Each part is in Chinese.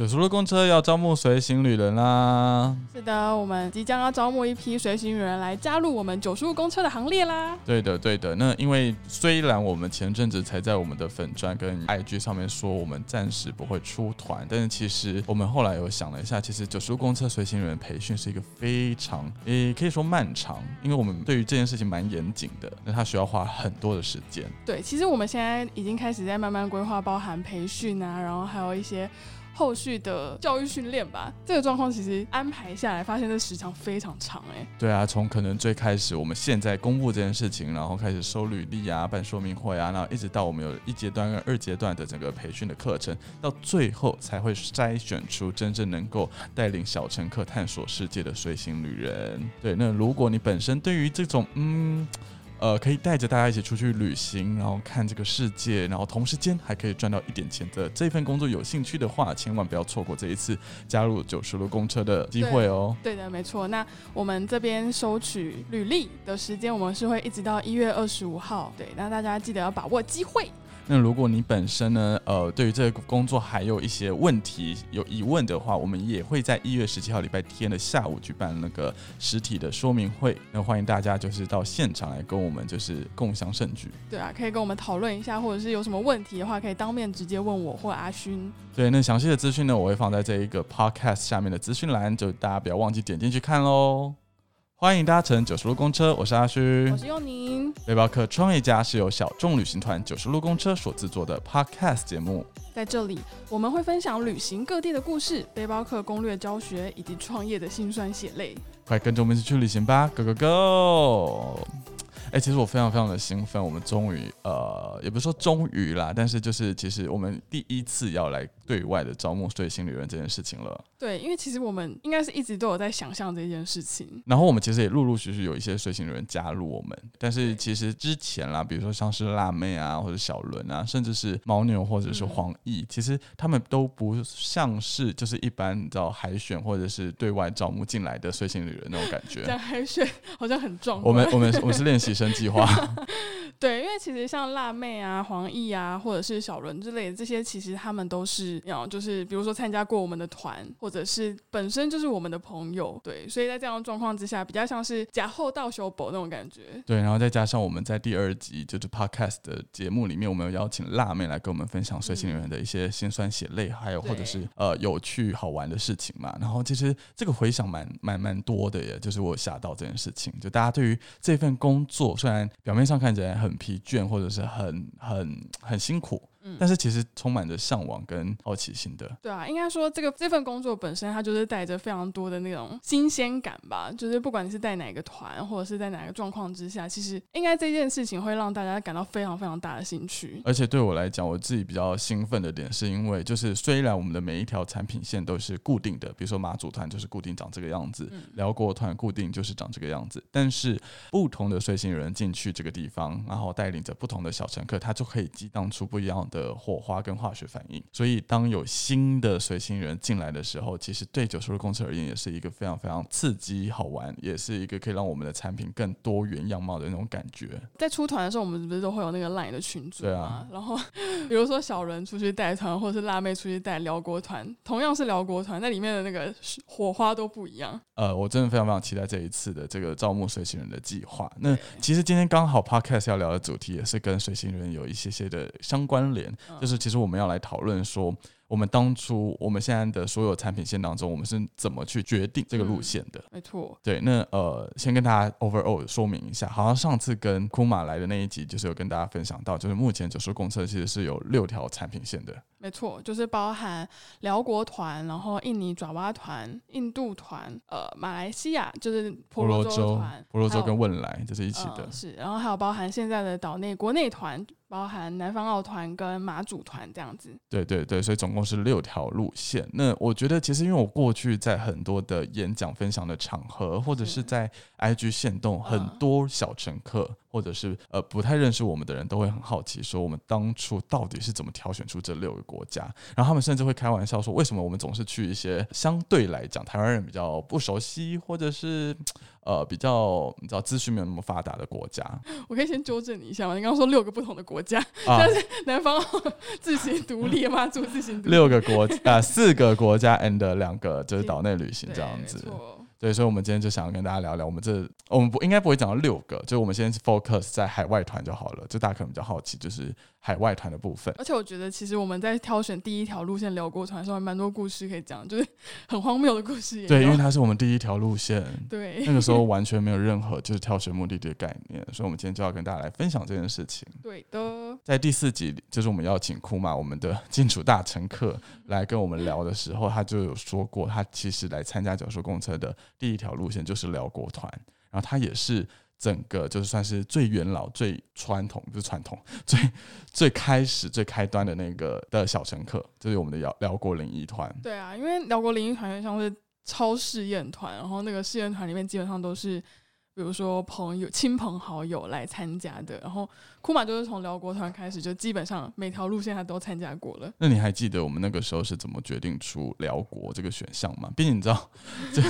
九十路公车要招募随行旅人啦！是的，我们即将要招募一批随行旅人来加入我们九十路公车的行列啦。对的，对的。那因为虽然我们前阵子才在我们的粉砖跟 IG 上面说我们暂时不会出团，但是其实我们后来有想了一下，其实九十路公车随行旅人培训是一个非常，也可以说漫长，因为我们对于这件事情蛮严谨的，那它需要花很多的时间。对，其实我们现在已经开始在慢慢规划，包含培训啊，然后还有一些。后续的教育训练吧，这个状况其实安排下来，发现这时长非常长哎。对啊，从可能最开始我们现在公布这件事情，然后开始收履历啊、办说明会啊，然后一直到我们有一阶段跟二阶段的整个培训的课程，到最后才会筛选出真正能够带领小乘客探索世界的随行旅人。对，那如果你本身对于这种嗯。呃，可以带着大家一起出去旅行，然后看这个世界，然后同时间还可以赚到一点钱的这份工作，有兴趣的话，千万不要错过这一次加入九十路公车的机会哦。对的，没错。那我们这边收取履历的时间，我们是会一直到一月二十五号。对，那大家记得要把握机会。那如果你本身呢，呃，对于这个工作还有一些问题有疑问的话，我们也会在一月十七号礼拜天的下午举办那个实体的说明会，那欢迎大家就是到现场来跟我们就是共享盛举。对啊，可以跟我们讨论一下，或者是有什么问题的话，可以当面直接问我或阿勋。对，那详细的资讯呢，我会放在这一个 podcast 下面的资讯栏，就大家不要忘记点进去看喽。欢迎搭乘九十路公车，我是阿虚，我是佑宁。背包客创业家是由小众旅行团九十路公车所制作的 Podcast 节目，在这里我们会分享旅行各地的故事、背包客攻略教学以及创业的辛酸血泪。快跟着我们一起去旅行吧，Go Go Go！哎，其实我非常非常的兴奋，我们终于呃，也不是说终于啦，但是就是其实我们第一次要来对外的招募随行旅人这件事情了。对，因为其实我们应该是一直都有在想象这件事情。然后我们其实也陆陆续续有一些随行旅人加入我们，但是其实之前啦，比如说像是辣妹啊，或者小伦啊，甚至是牦牛或者是黄奕，其实他们都不像是就是一般你知道海选或者是对外招募进来的随行旅人那种感觉。讲海选好像很壮。我们我们我们是练习。生计划，对，因为其实像辣妹啊、黄奕啊，或者是小伦之类的这些，其实他们都是要就是比如说参加过我们的团，或者是本身就是我们的朋友，对，所以在这样的状况之下，比较像是假后到修补那种感觉。对，然后再加上我们在第二集就是 podcast 的节目里面，我们有邀请辣妹来跟我们分享随行人的一些辛酸血泪，还有或者是呃有趣好玩的事情嘛。然后其实这个回想蛮蛮蛮多的耶，就是我吓到这件事情，就大家对于这份工作。虽然表面上看起来很很疲倦，或者是很很很辛苦。但是其实充满着向往跟好奇心的。对啊，应该说这个这份工作本身，它就是带着非常多的那种新鲜感吧。就是不管你是在哪个团，或者是在哪个状况之下，其实应该这件事情会让大家感到非常非常大的兴趣。而且对我来讲，我自己比较兴奋的点，是因为就是虽然我们的每一条产品线都是固定的，比如说马祖团就是固定长这个样子，辽国团固定就是长这个样子，但是不同的随行人进去这个地方，然后带领着不同的小乘客，他就可以激荡出不一样。的火花跟化学反应，所以当有新的随行人进来的时候，其实对九叔的公司而言，也是一个非常非常刺激、好玩，也是一个可以让我们的产品更多元样貌的那种感觉。在出团的时候，我们不是都会有那个 LINE 的群组对啊，然后比如说小人出去带团，或者是辣妹出去带辽国团，同样是辽国团，那里面的那个火花都不一样。呃，我真的非常非常期待这一次的这个招募随行人的计划。那其实今天刚好 Podcast 要聊的主题也是跟随行人有一些些的相关联。就是其实我们要来讨论说，我们当初我们现在的所有产品线当中，我们是怎么去决定这个路线的？没错。对，那呃，先跟大家 overall 说明一下，好像上次跟库马来的那一集，就是有跟大家分享到，就是目前九十公车其实是有六条产品线的。没错，就是包含辽国团，然后印尼爪哇团、印度团，呃，马来西亚就是婆罗洲团，婆罗洲跟汶莱这是一起的。是，然后还有包含现在的岛内国内团。包含南方澳团跟马祖团这样子，对对对，所以总共是六条路线。那我觉得其实因为我过去在很多的演讲分享的场合，或者是在 IG 线动，很多小乘客。或者是呃不太认识我们的人都会很好奇，说我们当初到底是怎么挑选出这六个国家？然后他们甚至会开玩笑说，为什么我们总是去一些相对来讲台湾人比较不熟悉，或者是呃比较你知道资讯没有那么发达的国家我可以先纠正你一下吗？你刚刚说六个不同的国家，啊，南方 自行独立，妈祖自行独立，六个国啊四个国家 and 两个就是岛内旅行这样子。对，所以，我们今天就想要跟大家聊聊，我们这我们不应该不会讲到六个，就我们先 focus 在海外团就好了。就大家可能比较好奇，就是海外团的部分。而且我觉得，其实我们在挑选第一条路线辽国团的时候，还蛮多故事可以讲，就是很荒谬的故事。对，因为它是我们第一条路线，对那个时候完全没有任何就是挑选目的地的概念，所以我们今天就要跟大家来分享这件事情。对的，在第四集，就是我们邀请库玛我们的金主大乘客来跟我们聊的时候，他就有说过，他其实来参加九州公车的第一条路线就是辽国团，然后他也是整个就是算是最元老、最传统，就是传统，最最开始、最开端的那个的小乘客，就是我们的辽辽国灵异团。对啊，因为辽国灵异团像是超试验团，然后那个试验团里面基本上都是。比如说朋友、亲朋好友来参加的，然后库玛就是从辽国团开始，就基本上每条路线他都参加过了。那你还记得我们那个时候是怎么决定出辽国这个选项吗？毕竟你知道，这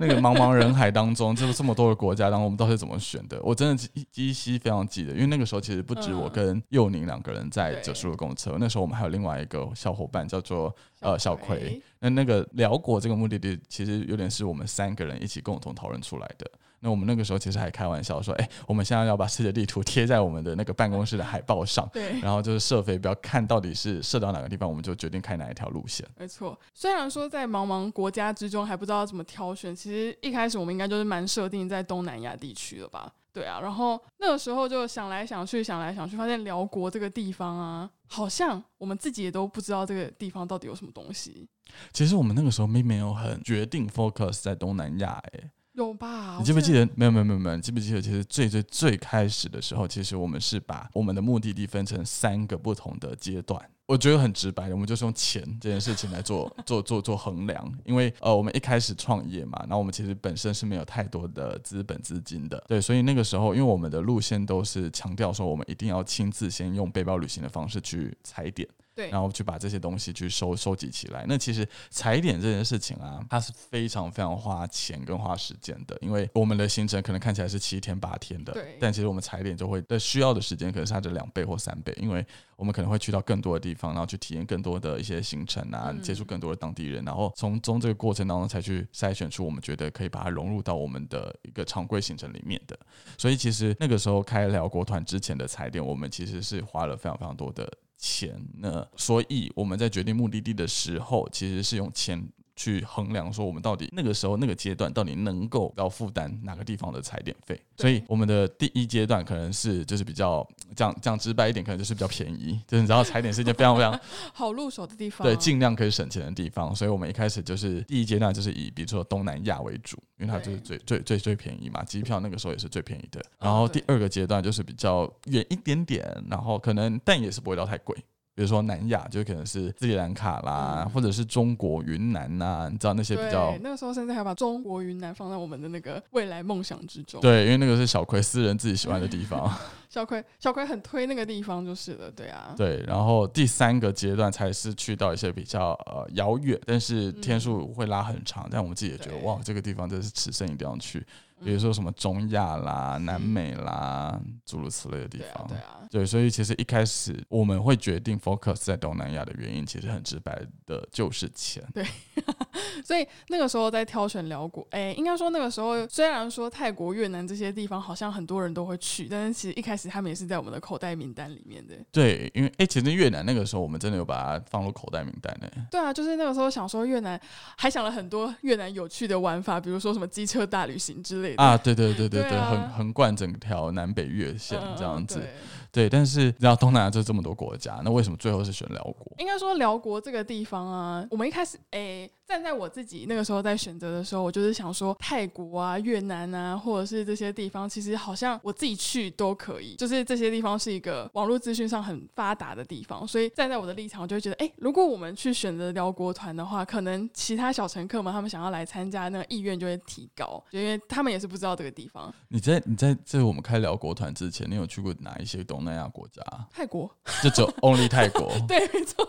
那个茫茫人海当中，这这么多的国家当中，我们到底是怎么选的？我真的依依稀非常记得，因为那个时候其实不止我跟佑宁两个人在对九十路公车，那时候我们还有另外一个小伙伴叫做呃小葵葵。那那个辽国这个目的地，其实有点是我们三个人一起共同讨论出来的。那我们那个时候其实还开玩笑说，哎、我们现在要把世界地图贴在我们的那个办公室的海报上，对，然后就是设飞镖，看到底是射到哪个地方，我们就决定开哪一条路线。没错。虽然说在茫茫国家之中还不知道怎么挑选，其实一开始我们应该就是蛮设定在东南亚地区了吧？对啊，然后那个时候就想来想去，想来想去，发现辽国这个地方啊，好像我们自己也都不知道这个地方到底有什么东西，其实我们那个时候并没有很决定 focus 在东南亚、哎，有吧？你记不记得？没有没有没有没有，记不记得？其实最最最开始的时候，其实我们是把我们的目的地分成三个不同的阶段。我觉得很直白，我们就是用钱这件事情来做做做做衡量，因为呃，我们一开始创业嘛，然后我们其实本身是没有太多的资本资金的，对，所以那个时候，因为我们的路线都是强调说，我们一定要亲自先用背包旅行的方式去踩点。对，然后去把这些东西去收收集起来。那其实踩点这件事情啊，它是非常非常花钱跟花时间的，因为我们的行程可能看起来是七天八天的，对但其实我们踩点就会的需要的时间可能是它的两倍或三倍，因为我们可能会去到更多的地方，然后去体验更多的一些行程啊，嗯接触更多的当地人，然后从中这个过程当中才去筛选出我们觉得可以把它融入到我们的一个常规行程里面的。所以其实那个时候开辽国团之前的踩点，我们其实是花了非常非常多的钱。呢，所以我们在决定目的地的时候，其实是用钱去衡量说我们到底那个时候那个阶段到底能够要负担哪个地方的踩点费。所以我们的第一阶段可能是就是比较讲讲直白一点，可能就是比较便宜，就是你知道踩点是一件非常非常 好入手的地方，对，尽量可以省钱的地方。所以我们一开始就是第一阶段就是以比如说东南亚为主，因为它就是最最最最便宜嘛，机票那个时候也是最便宜的。然后第二个阶段就是比较远一点点，然后可能但也是不会到太贵。比如说南亚，就可能是斯里兰卡啦，嗯或者是中国云南呐、你知道那些比较，那个时候甚至还把中国云南放在我们的那个未来梦想之中。，对，因为那个是小葵私人自己喜欢的地方。小葵小葵很推那个地方就是了，对啊，对，然后第三个阶段才是去到一些比较呃遥远，但是天数会拉很长，但我们自己也觉得哇，这个地方真的是此生一定要去。比如嗯说什么中亚啦、南美啦，诸如此类的地方。对啊，对，所以其实一开始我们会决定 focus 在东南亚的原因，其实很直白的就是钱。对 所以那个时候在挑选辽国，哎、应该说那个时候虽然说泰国、越南这些地方好像很多人都会去，但是其实一开始他们也是在我们的口袋名单里面的。对，因为哎、其实越南那个时候我们真的有把它放入口袋名单呢。对啊，就是那个时候想说越南，还想了很多越南有趣的玩法，比如说什么机车大旅行之类的。啊，对对对对对，横横贯整条南北越线嗯，这样子。对对，但是你知道东南亚就这么多国家，那为什么最后是选辽国？应该说辽国这个地方啊，我们一开始诶、站在我自己那个时候在选择的时候，我就是想说泰国啊、越南啊，或者是这些地方，其实好像我自己去都可以，就是这些地方是一个网络资讯上很发达的地方，所以站在我的立场，我就会觉得，哎、如果我们去选择辽国团的话，可能其他小乘客们他们想要来参加，那个意愿就会提高，就因为他们也是不知道这个地方。你在你在这我们开辽国团之前，你有去过哪一些东东南亚国家？泰国，就只有 only 泰国。对，没错。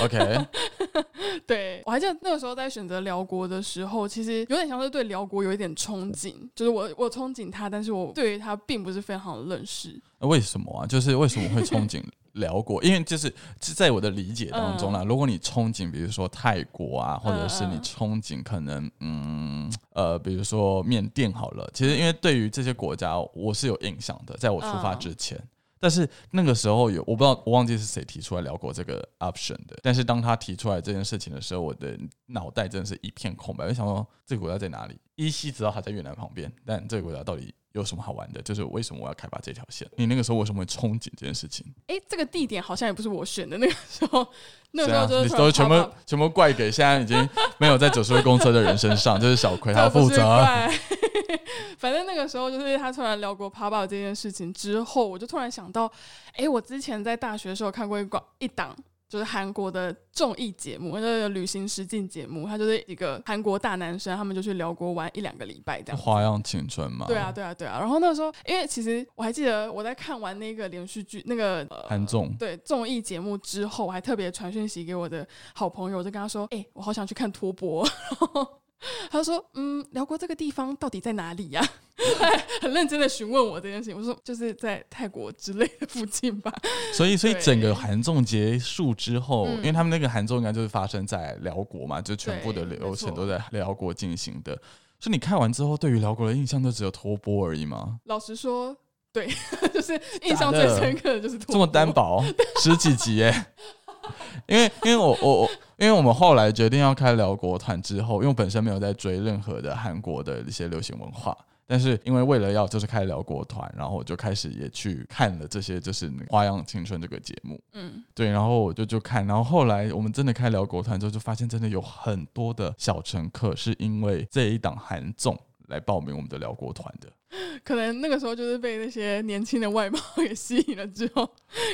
OK，对我还记得那个时候在选择辽国的时候，其实有点像是对辽国有一点憧憬，就是我我憧憬他，但是我对于它并不是非常的认识。那为什么啊？就是为什么会憧憬辽国？因为就是是在我的理解当中啦，如果你憧憬，比如说泰国啊，或者是你憧憬可能嗯呃，比如说缅甸好了，其实因为对于这些国家我是有印象的，在我出发之前。但是那个时候有我不知道，我忘记是谁提出来聊过这个 option 的。但是当他提出来这件事情的时候，我的脑袋真的是一片空白。我想说，这个国家在哪里？依稀知道他在越南旁边，但这个国家到底有什么好玩的？就是为什么我要开发这条线？你那个时候为什么会憧憬这件事情？哎，这个地点好像也不是我选的。那个时候，那个时候就是你都全部全部怪给现在已经没有在九十位公车的人身上，就是小葵他负责。反正那个时候就是他突然聊过 pop up 这件事情之后，我就突然想到，哎，我之前在大学的时候看过一广一档，就是韩国的综艺节目，那个旅行实境节目，他就是一个韩国大男生，他们就去辽国玩一两个礼拜这样。花样青春嘛。对啊，对啊，对啊。然后那时候，因为其实我还记得我在看完那个连续剧，那个韩综对综艺节目之后，我还特别传讯息给我的好朋友，我就跟他说，哎，我好想去看托钵。他说：“嗯，辽国这个地方到底在哪里呀？” 很认真的询问我这件事情。我说：“就是在泰国之类的附近吧。”所以，所以整个韩综结束之后，因为他们那个韩综应该就是发生在辽国嘛，就全部的流程都在辽国进行的。所以你看完之后，对于辽国的印象就只有托钵而已吗？老实说，对，就是印象最深刻的就是这么单薄，十几集耶。因为，因为我我我，因为我们后来决定要开辽国团之后，因为我本身没有在追任何的韩国的一些流行文化，但是因为为了要就是开辽国团，然后我就开始也去看了这些就是《花样青春》这个节目，嗯，对，然后我就就看，然后后来我们真的开辽国团之后，就发现真的有很多的小乘客是因为这一档韩综来报名我们的辽国团的。可能那个时候就是被那些年轻的外貌给吸引了，之后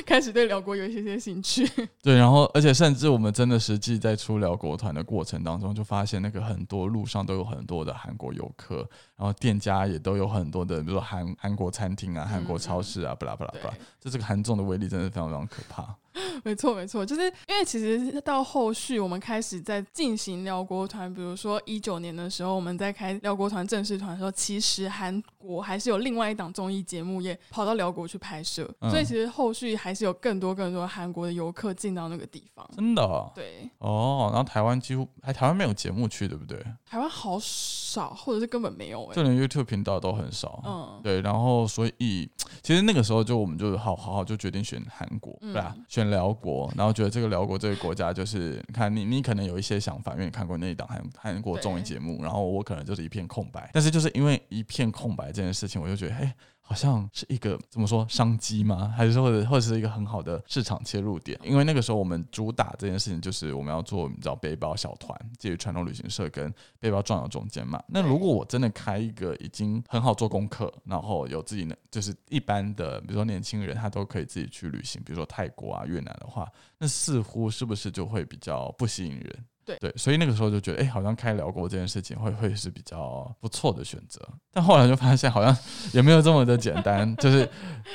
开始对辽国有一些些兴趣。对，然后而且甚至我们真的实际在出辽国团的过程当中，就发现那个很多路上都有很多的韩国游客，然后店家也都有很多的，比如说韩韩国餐厅啊、韩国超市啊，巴拉巴拉巴拉。这这个韩综的威力真的非常非常可怕。没错，没错，就是因为其实到后续我们开始在进行辽国团，比如说一九年的时候，我们在开辽国团正式团的时候，其实韩国还是有另外一档综艺节目也跑到辽国去拍摄，所以其实后续还是有更多更多韩国的游客进到那个地方。真的？对。哦，然后台湾几乎还台湾没有节目去，对不对？台湾好少，或者是根本没有，就连 YouTube 频道都很少。嗯，对。然后所以其实那个时候就我们就好好好就决定选韩国，对吧？选辽国，然后觉得这个辽国这个国家就是看你你可能有一些想法，因为你看过那一档韩韩国综艺节目，然后我可能就是一片空白。但是就是因为一片空白这件事情，我就觉得哎。好像是一个怎么说商机吗？还是说或者或者是一个很好的市场切入点？因为那个时候我们主打这件事情就是我们要做你知道背包小团，介于传统旅行社跟背包壮游中间嘛。那如果我真的开一个已经很好做功课，然后有自己的就是一般的，比如说年轻人他都可以自己去旅行，比如说泰国啊、越南的话，那似乎是不是就会比较不吸引人？对，所以那个时候就觉得，哎，好像开辽国这件事情会会是比较不错的选择。但后来就发现，好像 也没有这么的简单。就是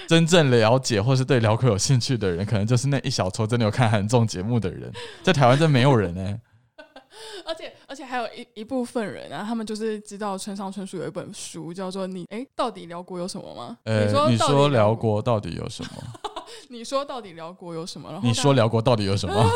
真正了解或是对辽国有兴趣的人，可能就是那一小撮真的有看韩综节目的人，在台湾真没有人呢。而且而且还有一一部分人啊，他们就是知道村上春树有一本书叫做《你哎，到底辽国有什么吗？》呃，你说辽国到底有什么？你说到底辽国有什么？然后你说辽国到底有什么？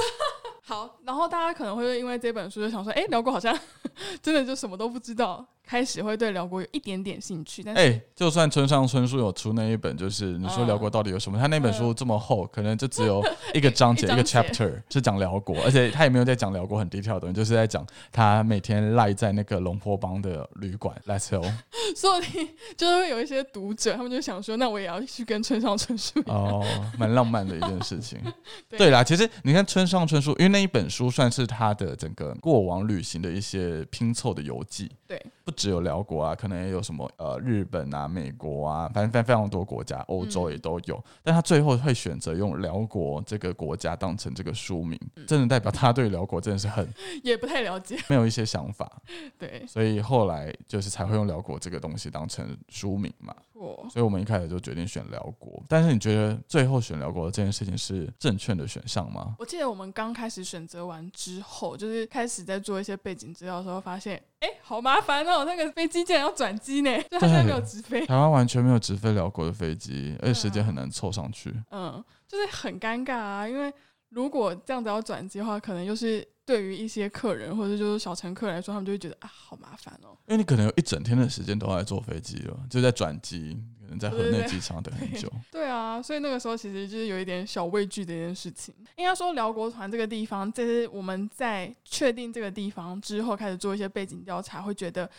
好，然后大家可能会因为这本书就想说，哎，辽国好像 真的就什么都不知道。开始会对辽国有一点点兴趣，但是哎，就算村上春树有出那一本，就是你说辽国到底有什么？他那本书这么厚，可能就只有 一个章节，一个 chapter 是讲辽国，而且他也没有在讲辽国很低调的东西，就是在讲他每天赖在那个龙坡帮的旅馆。Let's go。所以就是会有一些读者，他们就想说，那我也要去跟村上春树哦，蛮浪漫的一件事情。对啦，其实你看村上春树，因为那一本书算是他的整个过往旅行的一些拼凑的游记。对。不只有辽国啊，可能也有什么呃日本啊、美国啊，反正非非常多国家，欧洲也都有。但他最后会选择用辽国这个国家当成这个书名，真的代表他对辽国真的是很 也不太了解，没有一些想法。对，所以后来就是才会用辽国这个东西当成书名嘛。错。所以我们一开始就决定选辽国。但是你觉得最后选辽国的这件事情是正确的选项吗？我记得我们刚开始选择完之后，就是开始在做一些背景资料的时候，发现哎、好麻烦哦，那个飞机竟然要转机呢，就它现在没有直飞。台湾完全没有直飞辽国的飞机，而且时间很难凑上去。嗯，就是很尴尬啊，因为如果这样子要转机的话，可能又是对于一些客人或者就是小乘客来说，他们就会觉得啊，好麻烦哦。因为你可能有一整天的时间都在坐飞机了，就在转机，可能在河内机场等很久。对啊，所以那个时候其实就是有一点小畏惧的一件事情。应该说，辽国团这个地方，这是我们在确定这个地方之后，开始做一些背景调查，会觉得。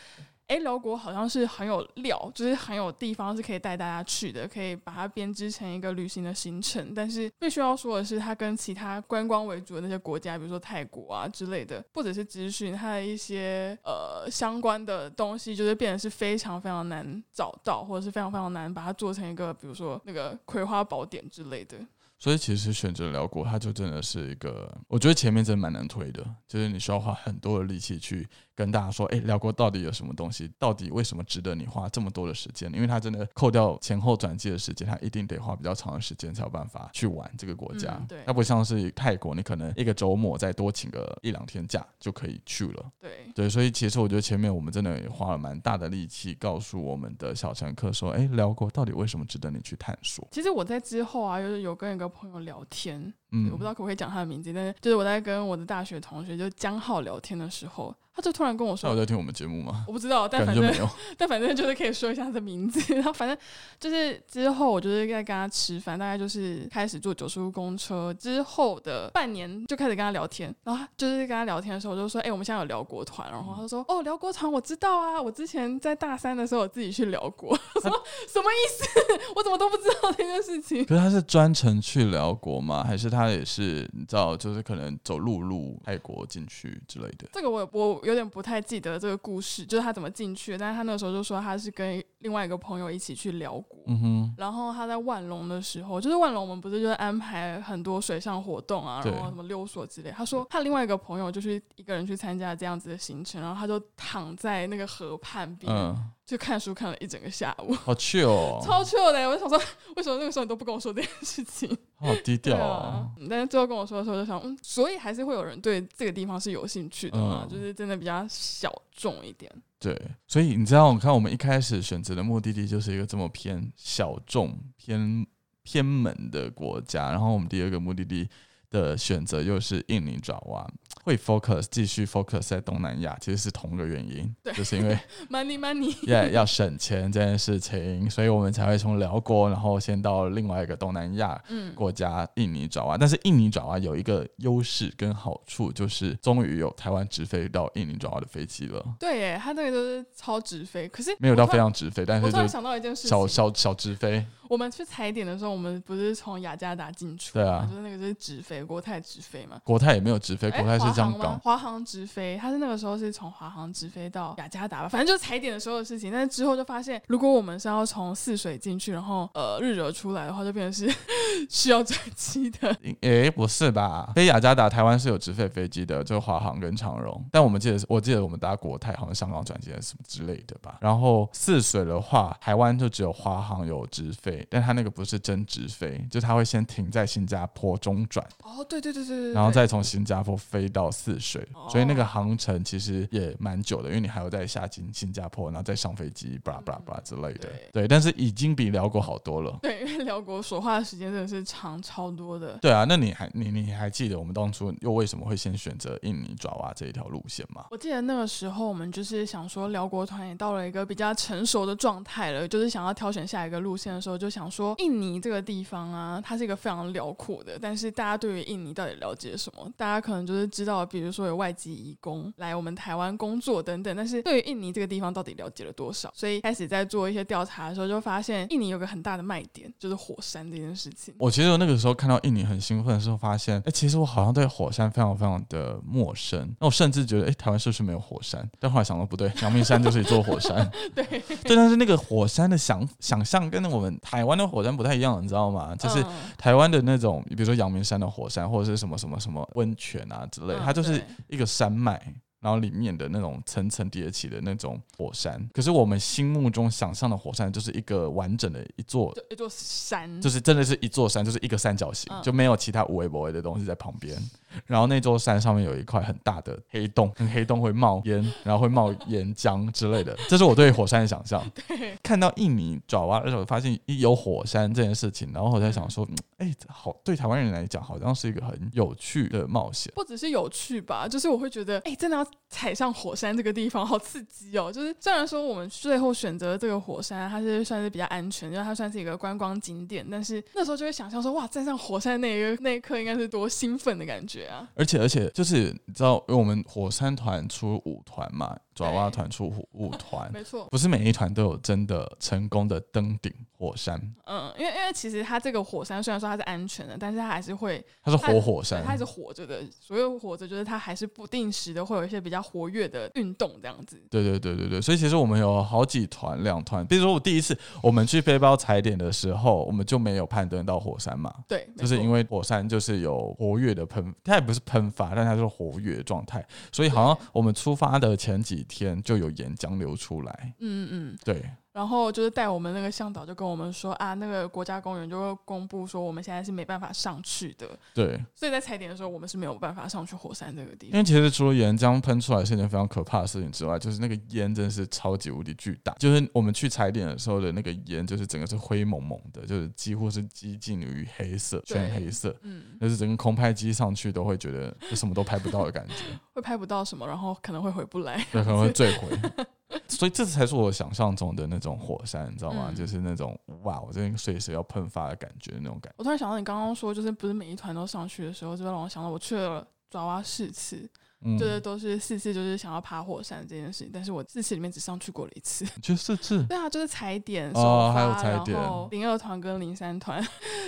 哎，辽国好像是很有料，就是很有地方是可以带大家去的，可以把它编织成一个旅行的行程。但是必须要说的是，它跟其他观光为主的那些国家，比如说泰国啊之类的，不只是资讯，它的一些呃相关的东西，就是变得是非常非常难找到，或者是非常非常难把它做成一个，比如说那个葵花宝典之类的。所以其实选择辽国，它就真的是一个，我觉得前面真的蛮难推的，就是你需要花很多的力气去跟大家说，哎、辽国到底有什么东西，到底为什么值得你花这么多的时间？因为它真的扣掉前后转机的时间，它一定得花比较长的时间才有办法去玩这个国家。嗯对它不像是泰国，你可能一个周末再多请个一两天假就可以去了。对，对，所以其实我觉得前面我们真的也花了蛮大的力气，告诉我们的小乘客说，哎、辽国到底为什么值得你去探索？其实我在之后啊，就是有跟一个朋友聊天，嗯我不知道可不可以讲他的名字，但是就是我在跟我的大学同学就江浩聊天的时候，他就突然跟我说，他有在听我们节目吗？我不知道，但反正。但反正就是可以说一下他的名字，然后反正就是之后我就是在跟他吃饭，大概就是开始坐九十路公车之后的半年就开始跟他聊天，然后就是跟他聊天的时候，我就说，哎、我们现在有辽国团，然后他说，哦，辽国团我知道啊，我之前在大三的时候我自己去辽国，我说什么意思？我怎么都不知道这件事情。可是他是专程去辽国吗？还是他也是你知道，就是可能走陆路泰国进去之类的？这个我我有点不太记得这个故事，就是他怎么进去的，但是他那个时候就说他是跟另外一个朋友一起去辽国，嗯，然后他在万隆的时候，就是万隆我们不是就是安排很多水上活动啊，然后什么溜索之类。他说他另外一个朋友就是一个人去参加这样子的行程，然后他就躺在那个河畔边、嗯，就看书看了一整个下午，好 chill，哦 超 chill 的。我就想说，为什么那个时候你都不跟我说这件事情？好低调对啊但是最后跟我说的时候，就想，嗯，所以还是会有人对这个地方是有兴趣的嘛，嗯就是真的比较小众一点。对，所以你知道，我看我们一开始选择的目的地就是一个这么偏小众、偏偏门的国家，然后我们第二个目的地的选择又是印尼爪哇。会 focus 继续 focus 在东南亚，其实是同个原因，对 就是因为 Money money，也要省钱这件事情，所以我们才会从辽国，然后先到另外一个东南亚嗯，国家印尼爪哇。但是印尼爪哇有一个优势跟好处，就是终于有台湾直飞到印尼爪哇的飞机了，对耶，它那个都是超直飞，可是没有到非常直飞，但是就我突然想到一件事情，小小小直飞。我们去踩点的时候，我们不是从雅加达进出，对啊就是那个是直飞，国泰直飞嘛。国泰也没有直飞，哎国泰是香港。华航直飞，他是那个时候是从华航直飞到雅加达吧，反正就是踩点的时候的事情。但是之后就发现，如果我们是要从泗水进去，然后呃日惹出来的话，就变成是 需要转机的。诶、不是吧？飞雅加达台湾是有直飞飞机的，就是华航跟长荣。但我们记得，我记得我们搭国泰好像香港转机还是什么之类的吧。然后泗水的话，台湾就只有华航有直飞，但他那个不是真直飞，就他会先停在新加坡中转，哦，对对对对对，然后再从新加坡飞到泗水，哦所以那个航程其实也蛮久的，因为你还要再下进新加坡，然后再上飞机，巴拉巴拉巴拉之类的。对对，但是已经比辽国好多了。对，因为辽国所花的时间真的是长超多的。对啊，那你还你你还记得我们当初又为什么会先选择印尼爪哇这一条路线吗？我记得那个时候，我们就是想说，辽国团也到了一个比较成熟的状态了，就是想要挑选下一个路线的时候，就想说，印尼这个地方啊，它是一个非常辽阔的，但是大家对于印尼到底了解什么？大家可能就是知道，比如说有外籍移工来我们台湾工作等等，但是对于印尼这个地方到底了解了多少？所以开始在做一些调查的时候，就发现印尼有个很大的卖点，就是火山这件事情。我其实那个时候看到印尼很兴奋的时候，发现，哎、其实我好像对火山非常非常的陌生。那我甚至觉得，哎、台湾是不是没有火山？但后来想到不对，阳明山就是一座火山。对，对，但是那个火山的想想象跟我们台湾的火山不太一样，你知道吗？就是嗯台湾的那种，比如说阳明山的火山，或者是什么什么什么温泉啊之类它就是一个山脉。然后里面的那种层层叠起的那种火山。可是我们心目中想象的火山就是一个完整的一座，一座山，就是真的是一座山，就是一个三角形，嗯就没有其他无微不微的东西在旁边。然后那座山上面有一块很大的黑洞，跟黑洞会冒烟，然后会冒岩浆之类的，这是我对火山的想象。看到印尼爪哇的时候，发现有火山这件事情，然后我在想说，嗯哎、好，对台湾人来讲，好像是一个很有趣的冒险。不只是有趣吧，就是我会觉得，哎、真的要踩上火山这个地方，好刺激哦！就是虽然说我们最后选择这个火山，它是算是比较安全，因为它算是一个观光景点，但是那时候就会想象说，哇，站上火山那一个那一刻应该是多兴奋的感觉对啊！而且而且就是你知道，因为我们火山团出舞团嘛，爪哇团出舞舞团，没错，不是每一团都有真的成功的登顶火山，嗯，因为因为其实它这个火山虽然说它是安全的，但是它还是会它是活火对山它。还是活着的。所谓活着，就是它还是不定时的会有一些比较活跃的运动这样子。对对对对对，所以其实我们有好几团两团，比如说我第一次我们去背包踩点的时候，我们就没有攀登到火山嘛，对，就是因为为火山就是有活跃的喷，它也不是喷发，但它是活跃状态，所以好像我们出发的前几天就有岩浆流出来。嗯嗯嗯。对，然后就是带我们那个向导就跟我们说啊，那个国家公园就会公布说我们现在是没办法上去的，对，所以在踩点的时候我们是没有办法上去火山这个地方因。为其实除了岩浆喷出来是一件非常可怕的事情之外，就是那个烟真的是超级无敌巨大。就是我们去踩点的时候的那个烟，就是整个是灰蒙蒙的，就是几乎是接近于黑色，对全黑色。嗯，就是整个空拍机上去都会觉得就什么都拍不到的感觉，会拍不到什么，然后可能会回不来。对，可能会坠毁。所以这才是我想象中的那种火山，你知道吗？嗯就是那种哇，我这边随时要喷发的感觉，那种感觉。我突然想到你刚刚说，就是不是每一团都上去的时候，就让我想到我去了爪哇四次，嗯，就是都是四次，就是想要爬火山这件事情，但是我四次里面只上去过了一次。就四次，对啊，就是踩点首哦还有，踩点零二团跟零三团，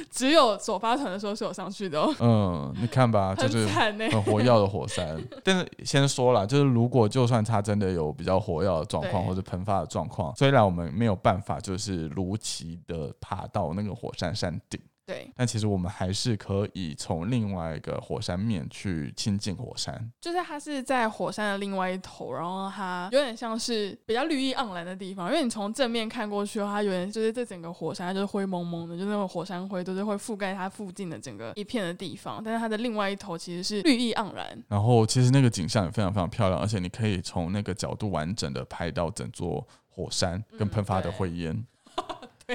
只有首发团的时候是有上去的哦，嗯，你看吧，就是。很活跃的火山。但是先说了，就是如果就算它真的有比较活跃的状况或者喷发的状况，虽然我们没有办法就是如期的爬到那个火山山顶。对，但其实我们还是可以从另外一个火山面去亲近火山。就是它是在火山的另外一头，然后它有点像是比较绿意盎然的地方，因为你从正面看过去的话，它有点就是这整个火山它就是灰蒙蒙的，就是那种火山灰都是会覆盖它附近的整个一片的地方，但是它的另外一头其实是绿意盎然。然后其实那个景象也非常非常漂亮，而且你可以从那个角度完整的拍到整座火山跟喷发的灰烟。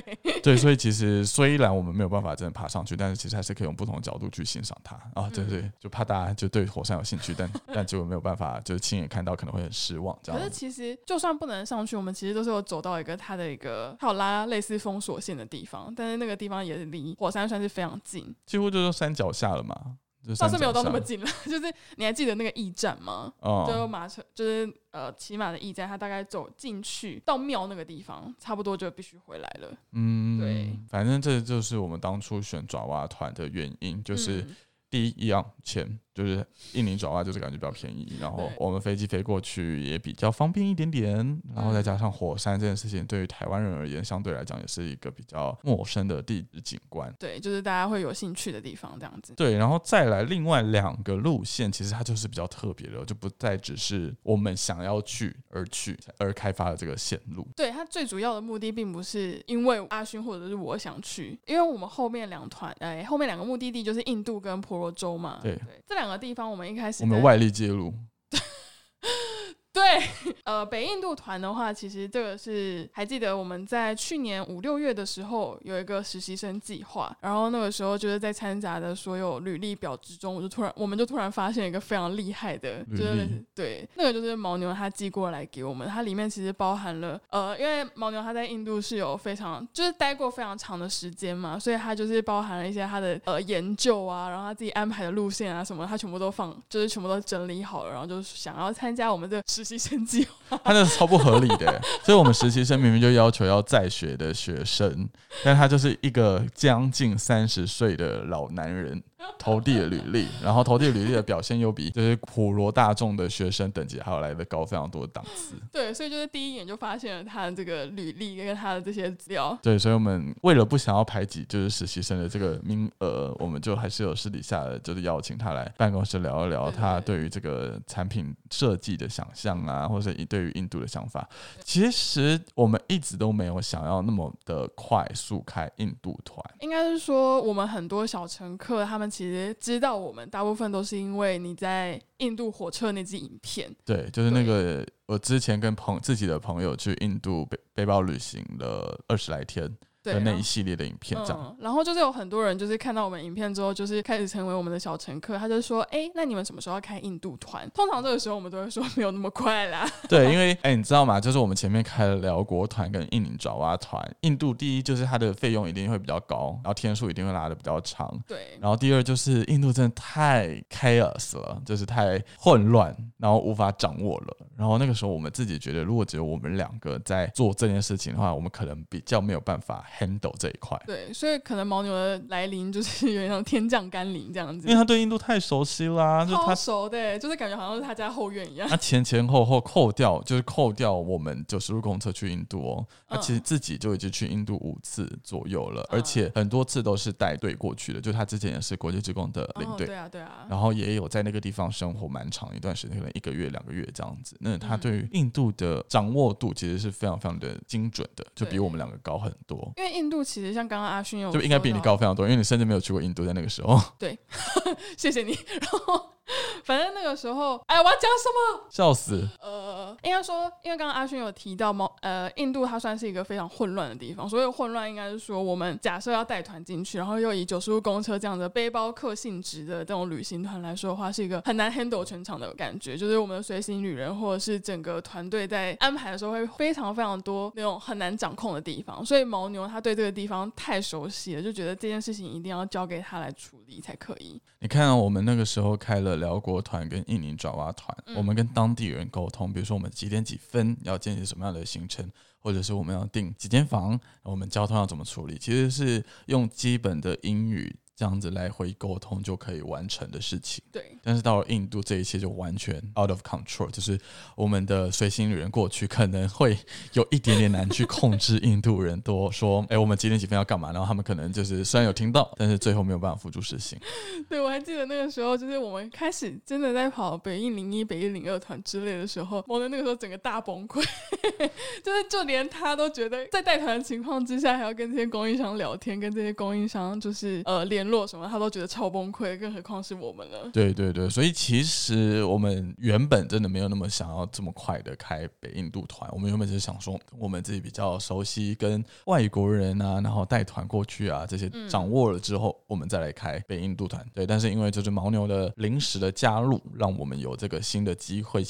对，对，所以其实虽然我们没有办法真的爬上去，但是其实还是可以用不同的角度去欣赏它啊。对嗯对，就怕大家就对火山有兴趣，但 但结果没有办法，就是亲眼看到可能会很失望这可是。其实就算不能上去，我们其实都是有走到一个它的一个它有拉类似封锁线的地方，但是那个地方也离火山算是非常近，几乎就是山脚下了嘛，倒是没有到那么近了。就是你还记得那个驿站吗？就哦，马车，就是呃骑马的驿站，他大概走进去到庙那个地方，差不多就必须回来了。嗯，对，反正这就是我们当初选爪哇团的原因，就是嗯第一一样钱，就是印尼爪哇就是感觉比较便宜，然后我们飞机飞过去也比较方便一点点，然后再加上火山这件事情，对于台湾人而言，相对来讲也是一个比较陌生的地质景观。对，就是大家会有兴趣的地方，这样子。对，然后再来另外两个路线，其实它就是比较特别的，就不再只是我们想要去而去而开发的这个线路。对，它最主要的目的并不是因为阿勋或者是我想去，因为我们后面两团，哎，后面两个目的地就是印度跟婆罗洲嘛。对这两个地方我们一开始我们外力介入，对，呃，北印度团的话，其实这个是还记得我们在去年五六月的时候有一个实习生计划，然后那个时候就是在掺杂的所有履历表之中，我就突然我们就突然发现一个非常厉害的，就是对，那个就是牦牛他寄过来给我们，它里面其实包含了呃，因为牦牛他在印度是有非常就是待过非常长的时间嘛，所以他就是包含了一些他的呃研究啊，然后他自己安排的路线啊什么，他全部都放，就是全部都整理好了，然后就是想要参加我们的实习生计划。他那是超不合理的，所以我们实习生明明就要求要在学的学生，但他就是一个将近三十岁的老男人，投递的履历，然后投递履历的表现又比就是普罗大众的学生等级还要来的高非常多的档次。对，所以就是第一眼就发现了他的这个履历跟他的这些资料。对，所以我们为了不想要排挤就是实习生的这个名额，我们就还是有私底下的就是邀请他来办公室聊一聊他对于这个产品设计的想象啊，或者对于印度的想法。其实我们一直都没有想要那么的快速开印度团，应该是说我们很多小乘客他们其实知道我们大部分都是因为你在印度火车那支影片。对，就是那个我之前跟朋自己的朋友去印度背背包旅行了二十来天。的那一系列的影片，这样，然后就是有很多人就是看到我们影片之后，就是开始成为我们的小乘客。他就说：“哎，那你们什么时候要开印度团？”通常这个时候我们都会说：“没有那么快啦。”对，因为哎，你知道吗？就是我们前面开了辽国团跟印尼爪哇团，印度第一就是它的费用一定会比较高，然后天数一定会拉的比较长。对，然后第二就是印度真的太 chaos 了，就是太混乱，然后无法掌握了。然后那个时候我们自己觉得，如果只有我们两个在做这件事情的话，我们可能比较没有办法 handle 这一块。对，所以可能牦牛的来临就是有点像天降甘霖这样子，因为他对印度太熟悉啦，就他熟的，就是感觉好像是他家后院一样。他前前后后扣掉，就是扣掉我们九十路公车去印度哦，他其实自己就已经去印度五次左右了，而且很多次都是带队过去的，就他之前也是国际职工的领队，对啊对啊，然后也有在那个地方生活蛮长一段时间，可能一个月两个月这样子。那他对于印度的掌握度其实是非常非常的精准的，就比我们两个高很多。因为印度其实像刚刚阿勋有就应该比你高非常多，因为你甚至没有去过印度，在那个时候。对，谢谢你。然后。反正那个时候，哎，我要讲什么？笑死！呃，应该说，因为刚刚阿勋有提到猫，呃，印度它算是一个非常混乱的地方。所以混乱应该是说，我们假设要带团进去，然后又以九十路公车这样的背包客性质的这种旅行团来说的话，是一个很难 handle 全场的感觉。就是我们的随行旅人或者是整个团队在安排的时候，会非常非常多那种很难掌控的地方。所以牦牛他对这个地方太熟悉了，就觉得这件事情一定要交给他来处理才可以。你看，我们那个时候开了辽国团跟印尼爪哇团，我们跟当地人沟通，比如说我们几点几分要进行什么样的行程，或者是我们要订几间房，我们交通要怎么处理，其实是用基本的英语。这样子来回沟通就可以完成的事情。对，但是到了印度，这一切就完全 out of control，就是我们的随行旅人过去可能会有一点点难去控制印度人多说，哎，我们几点几分要干嘛？然后他们可能就是虽然有听到，但是最后没有办法付诸实行。对，我还记得那个时候，就是我们开始真的在跑北印零一、北印零二团之类的时候，我的那个时候整个大崩溃，就是就连他都觉得在带团的情况之下，还要跟这些供应商聊天，跟这些供应商就是呃连。落什么，他都觉得超崩溃，更何况是我们了。对对对，所以其实我们原本真的没有那么想要这么快的开北印度团，我们原本只是想说，我们自己比较熟悉跟外国人啊，然后带团过去啊，这些掌握了之后，我们再来开北印度团。对，但是因为就是牦牛的临时的加入，让我们有这个新的机会、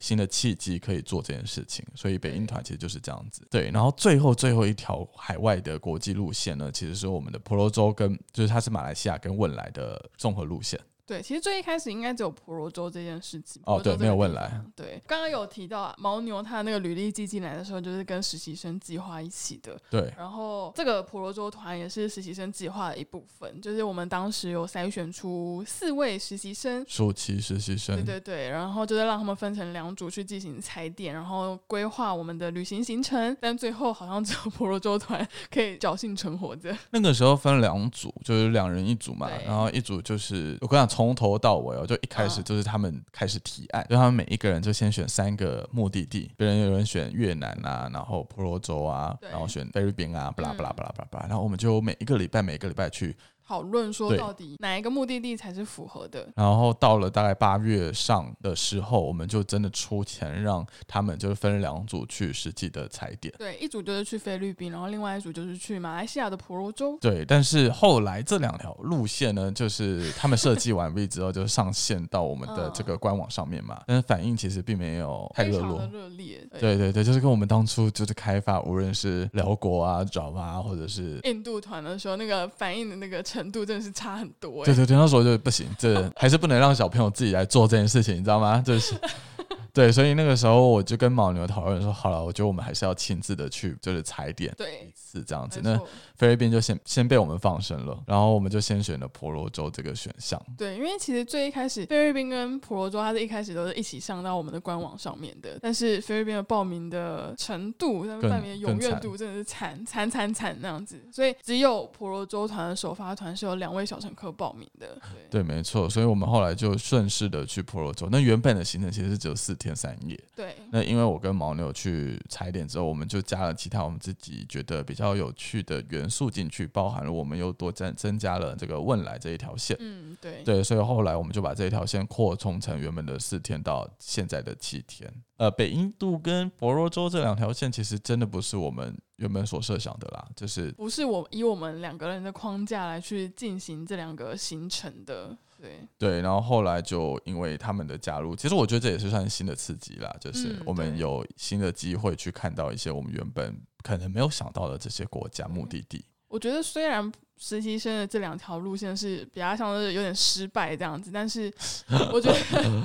新的契机可以做这件事情，所以北印团其实就是这样子。对，然后最后最后一条海外的国际路线呢，其实是我们的婆罗洲跟就是它。是马来西亚跟汶来的综合路线。对，其实最一开始应该只有婆罗洲这件事情。哦，对，没有问来。对，刚刚有提到牦牛，他那个履历寄进来的时候，就是跟实习生计划一起的。对。然后这个婆罗洲团也是实习生计划的一部分，就是我们当时有筛选出四位实习生，暑期实习生。对对对，然后就是让他们分成两组去进行踩点，然后规划我们的旅行行程。但最后好像只有婆罗洲团 可以侥幸存活着。那个时候分两组，就是两人一组嘛，然后一组就是我跟你讲。从头到尾哦，就一开始就是他们开始提案，就他们每一个人就先选三个目的地，别人有人选越南啊，然后婆罗洲啊，然后选菲律宾啊，巴拉巴拉巴拉巴拉，然后我们就每一个礼拜每个礼拜去。讨论说到底哪一个目的地才是符合的？然后到了大概八月上的时候，我们就真的出钱让他们就是分两组去实际的踩点。对，一组就是去菲律宾，然后另外一组就是去马来西亚的婆罗洲。对，但是后来这两条路线呢，就是他们设计完毕之后就上线到我们的这个官网上面嘛，但是反应其实并没有太热络。热烈。对对对，就是跟我们当初就是开发，无论是辽国啊、爪哇或者是印度团的时候，那个反应的那个。程度真的是差很多。对对对，那时候就不行，这 还是不能让小朋友自己来做这件事情，你知道吗？就是，对，所以那个时候我就跟牦牛讨论说，好了，我觉得我们还是要亲自的去，就是踩点。对。次这样子。那菲律宾就先先被我们放生了，然后我们就先选了婆罗洲这个选项。对，因为其实最一开始菲律宾跟婆罗洲，它是一开始都是一起上到我们的官网上面的，但是菲律宾的报名的程度、他们更报名的踊跃度真的是惨惨惨惨那样子，所以只有婆罗洲团的首发团是有两位小乘客报名的。对对，没错，所以我们后来就顺势的去婆罗洲。那原本的行程其实是只有四天三夜，对那因为我跟牦牛去踩点之后，我们就加了其他我们自己觉得比较有趣的元素进去，包含了我们又多增增加了这个汶来这一条线。嗯，对对，所以后来我们就把这一条线扩充成原本的四天到现在的七天。呃，北印度跟婆罗洲这两条线其实真的不是我们原本所设想的啦，就是不是我以我们两个人的框架来去进行这两个行程的。对，对，然后后来就因为他们的加入，其实我觉得这也是算新的刺激啦，就是嗯我们有新的机会去看到一些我们原本可能没有想到的这些国家目的地。我觉得虽然实习生的这两条路线是比较像是有点失败这样子，但是 我觉得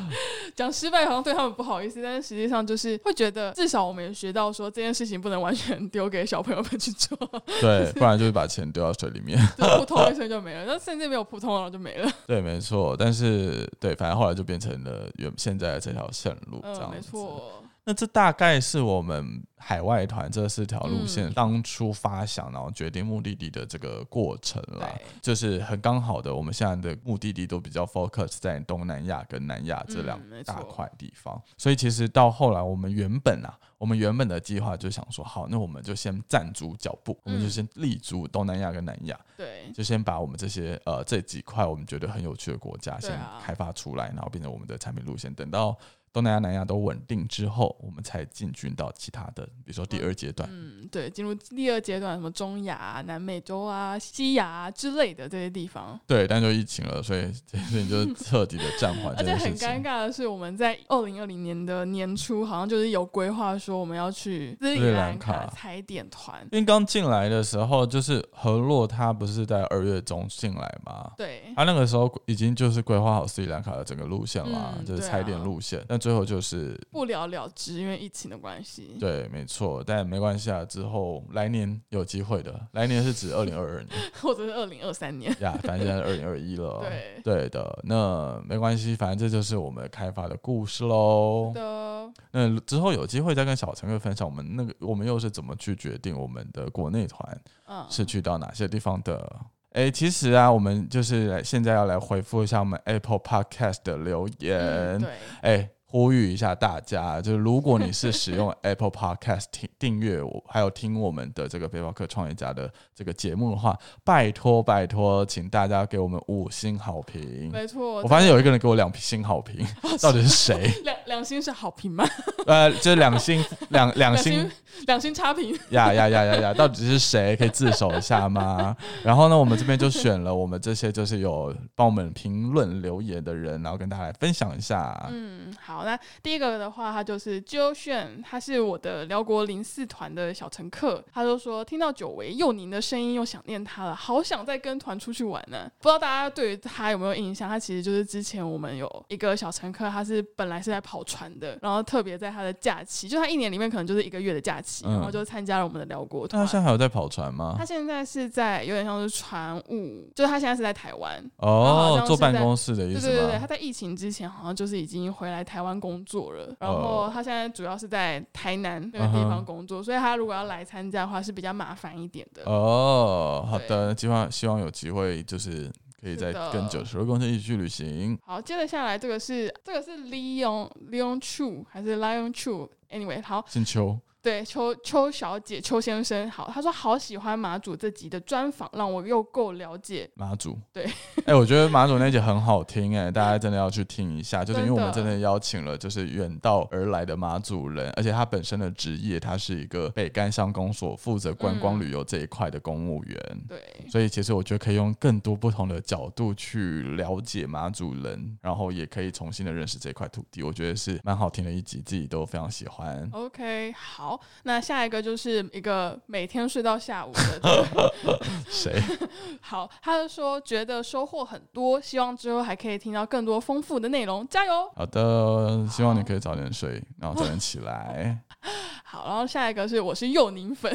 讲失败好像对他们不好意思，但是实际上就是会觉得至少我们也学到说这件事情不能完全丢给小朋友们去做，对，不然就是把钱丢到水里面。就扑通一声就没了，那甚至没有扑通然后就没了。对，没错。但是对，反正后来就变成了原现在的这条线路这嗯，没样子。错，那这大概是我们海外团这四条路线嗯。当初发想，然后决定目的地的这个过程啦。就是很刚好的，我们现在的目的地都比较 focus 在东南亚跟南亚这两大块地方，所以其实到后来，我们原本啊，我们原本的计划就想说，好，那我们就先站住脚步，我们就嗯。先立足东南亚跟南亚，对，就先把我们这些呃这几块我们觉得很有趣的国家先开发出来，然后变成我们的产品路线。等到东南亚、南亚都稳定之后，我们才进军到其他的，比如说第二阶段。嗯，对，进入第二阶段，什么中亚啊、南美洲啊、西亚啊之类的这些地方。对，但就疫情了，所以这件事情就彻底的暂缓这而且很。尴尬的是，我们在二零二零年的年初，好像就是有规划说我们要去斯里兰兰卡卡踩点团。因为刚进来的时候，就是何洛他不是在二月中进来吗？对，他那个时候已经就是规划好斯里兰卡的整个路线了，嗯对啊就是踩点路线，但最后就是不了了之，因为疫情的关系。对，没错，但没关系啊，之后来年有机会的，来年是指二零二二年 或者是二零二三年。呀，反正现在是二零二一了。对对的，那没关系，反正这就是我们开发的故事喽。的，那之后有机会再跟小乘客分享我们那个我们又是怎么去决定我们的国内团嗯，是去到哪些地方的。哎、其实啊，我们就是来现在要来回复一下我们 Apple Podcast 的留言。嗯对，哎、呼吁一下大家，就是如果你是使用 Apple Podcast 听订阅我，还有听我们的这个背包客创业家的这个节目的话，拜托拜托，请大家给我们五星好评。没错。我发现有一个人给我两星好评，到底是谁？两两星是好评吗？呃，就是两星两两星两星差评。呀呀呀呀呀！到底是谁？可以自首一下吗？然后呢，我们这边就选了我们这些就是有帮我们评论留言的人，然后跟大家来分享一下。嗯，好，那第一个的话，他就是鸠炫，他是我的辽国零四团的小乘客，他就说听到久违幼宁的声音，又想念他了，好想再跟团出去玩呢。不知道大家对于他有没有印象？他其实就是之前我们有一个小乘客，他是本来是在跑船的，然后特别在他的假期，就他一年里面可能就是一个月的假期，嗯然后就参加了我们的辽国团那他。现在还有在跑船吗他？现在是在有点像是船务，就是他现在是在台湾，哦坐办公室的意思对对对对，他？在疫情之前好像就是已经回来台湾工作了，然哦后他现在主要是在台南那个地方工作，所以他如果要来参加的话是比较麻烦一点的。哦，好的，希望希望有机会就是可以再跟九十二公司一起去旅行。好，接着下来这个是这个是 Leon Leon Chu 还是 Lion Chu？Anyway，好，姓邱，对邱邱小姐邱先生好，他说好喜欢马祖这集的专访，让我又够了解。马祖，对，哎、我觉得马祖那集很好听、哎，大家真的要去听一下，就是因为我们真真的的邀请了就是远道而来的马祖人，而且他本身的职业他是一个北干乡公所负责观光嗯旅游这一块的公务员。对，所以其实我觉得可以用更多不同的角度去了解马祖人，然后也可以重新的认识这块土地，我觉得是蛮好听的一集，自己都非常喜欢。OK，好，那下一个就是一个每天睡到下午的 谁？好，他就说觉得收获很多，希望之后还可以听到更多丰富的内容，加油！好的，希望你可以早点睡，然后早点起来。好，然后下一个是我是幼宁粉，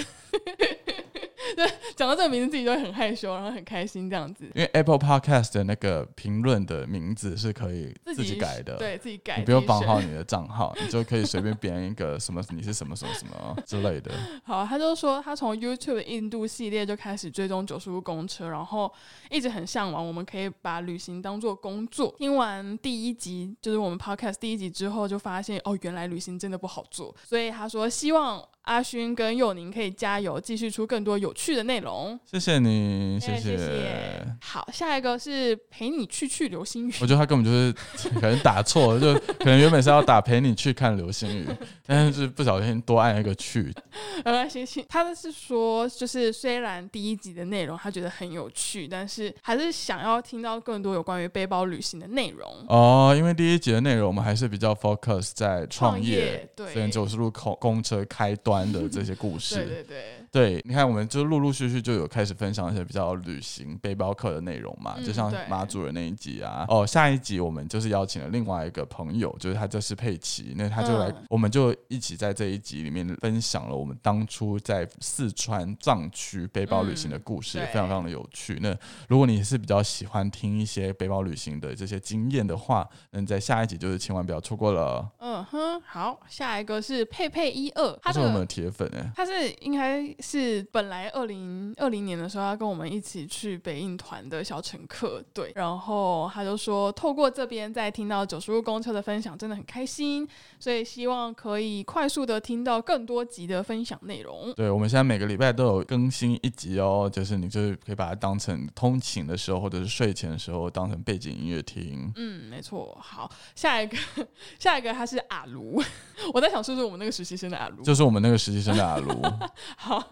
讲到这个名字自己就会很害羞，然后很开心这样子。因为 Apple Podcast 的那个评论的名字是可以自己改的，对自己改，你不用绑好你的账号，你就可以随便编一个什么你是什么什么什么之类的。好，他就说他从 YouTube 印度系列就开始追踪九十五公车，然后一直很向往我们可以把旅行当做工作。听完第一集，就是我们 Podcast 第一集之后，就发现哦，原来旅行真的不好做，所以他说希望。阿勋跟佑宁可以加油，继续出更多有趣的内容。谢谢你，谢谢。好，下一个是陪你去去流星雨。我觉得他根本就是 可能打错了，就可能原本是要打陪你去看流星雨，但是不小心多按一个去。呃，行行，他是说，就是虽然第一集的内容他觉得很有趣，但是还是想要听到更多有关于背包旅行的内容。哦，因为第一集的内容我们还是比较 focus 在创业，对，虽然九十路口公车开端。的这些故 事，对对对，对，你看，我们就陆陆续续就有开始分享一些比较旅行背包客的内容嘛，就像马主的那一集啊，哦，下一集我们就是邀请了另外一个朋友，就是他就是佩奇，那他就来，我们就一起在这一集里面分享了我们当初在四川藏区背包旅行的故事，也非常非常的有趣。那如果你是比较喜欢听一些背包旅行的这些经验的话，那在下一集就是千万不要错过了。嗯哼，好，下一个是佩佩一二，他是我们的铁粉哎，他是应该是本来二零二零年的时候他跟我们一起去北印团的小乘客，对，然后他就说透过这边在听到九十路公车的分享，真的很开心，所以希望可以快速的听到更多集的分享内容。对，我们现在每个礼拜都有更新一集哦，就是你就是可以把它当成通勤的时候或者是睡前的时候当成背景音乐听。嗯，没错。好，下一个，下一个他是阿卢，我在想是不是我们那个实习生的阿卢，就是我们那个实习生的阿卢。好，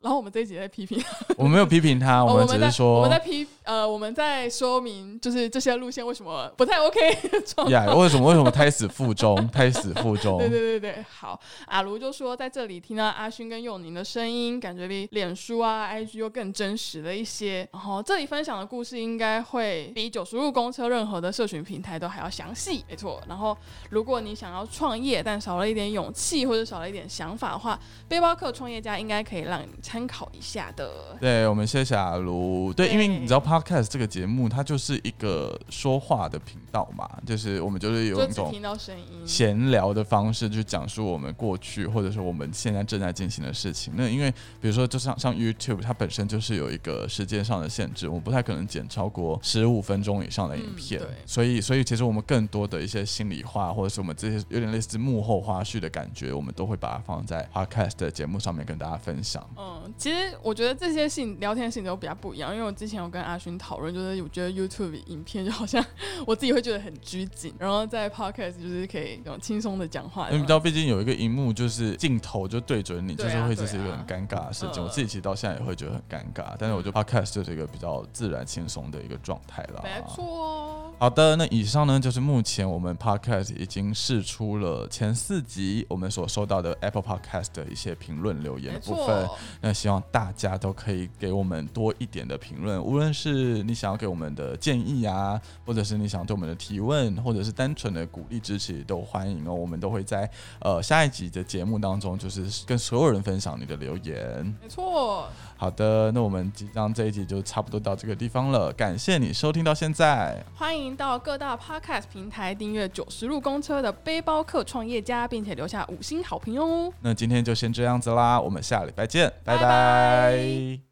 然后我们这一集在批评，我们没有批评他，我们只是说我们在批呃，我们在说明就是这些路线为什么不太 OK。呀，为什么为什么胎死腹中？胎死腹中？对对对对，好，阿卢就说在这里听到阿勋跟佑宁的声音，感觉比脸书啊、IG 又更真实了一些。然后这里分享的故事应该会比九十路公车任何的社群平台都还要详细，没错。然后如果你想要创业，但少了一点勇气或者少了一点想法的话，背包客创业家应该可以让你参考一下的。对，我们谢谢阿卢。对，因为你知道 Podcast 这个节目，它就是一个说话的频道嘛，就是我们就是有一种听到声音闲聊的方式去讲述我们过去或者是我们现在正在进行的事情。那因为比如说，就像像 YouTube，它本身就是有一个时间上的限制，我不太可能剪超过十五分钟以上的影片。所以，所以其实我们更多的一些心里话，或者是我们这些有点类似幕后花絮的感觉，我们都会把它放在 Podcast 的节目上面跟。大家分享。嗯，其实我觉得这些性聊天性都比较不一样，因为我之前有跟阿勋讨论，就是我觉得 YouTube 影片就好像我自己会觉得很拘谨，然后在 Podcast 就是可以那种轻松的讲话。因为你知道，毕竟有一个荧幕，就是镜头就对准你，就是会这是一个很尴尬的事情。我自己其实到现在也会觉得很尴尬，但是我觉得 Podcast 就是一个比较自然轻松的一个状态了。没错。好的，那以上呢就是目前我们 Podcast 已经试出了前四集我们所收到的 Apple Podcast 的一些评论留言的部分。那希望大家都可以给我们多一点的评论，无论是你想要给我们的建议啊，或者是你想对我们的提问，或者是单纯的鼓励支持，都欢迎哦。我们都会在呃下一集的节目当中，就是跟所有人分享你的留言。没错。好的，那我们即将这一集就差不多到这个地方了。感谢你收听到现在，欢迎到各大 podcast 平台订阅九十路公车的背包客创业家，并且留下五星好评哦。那今天就先这样子啦，我们下礼拜见，拜拜。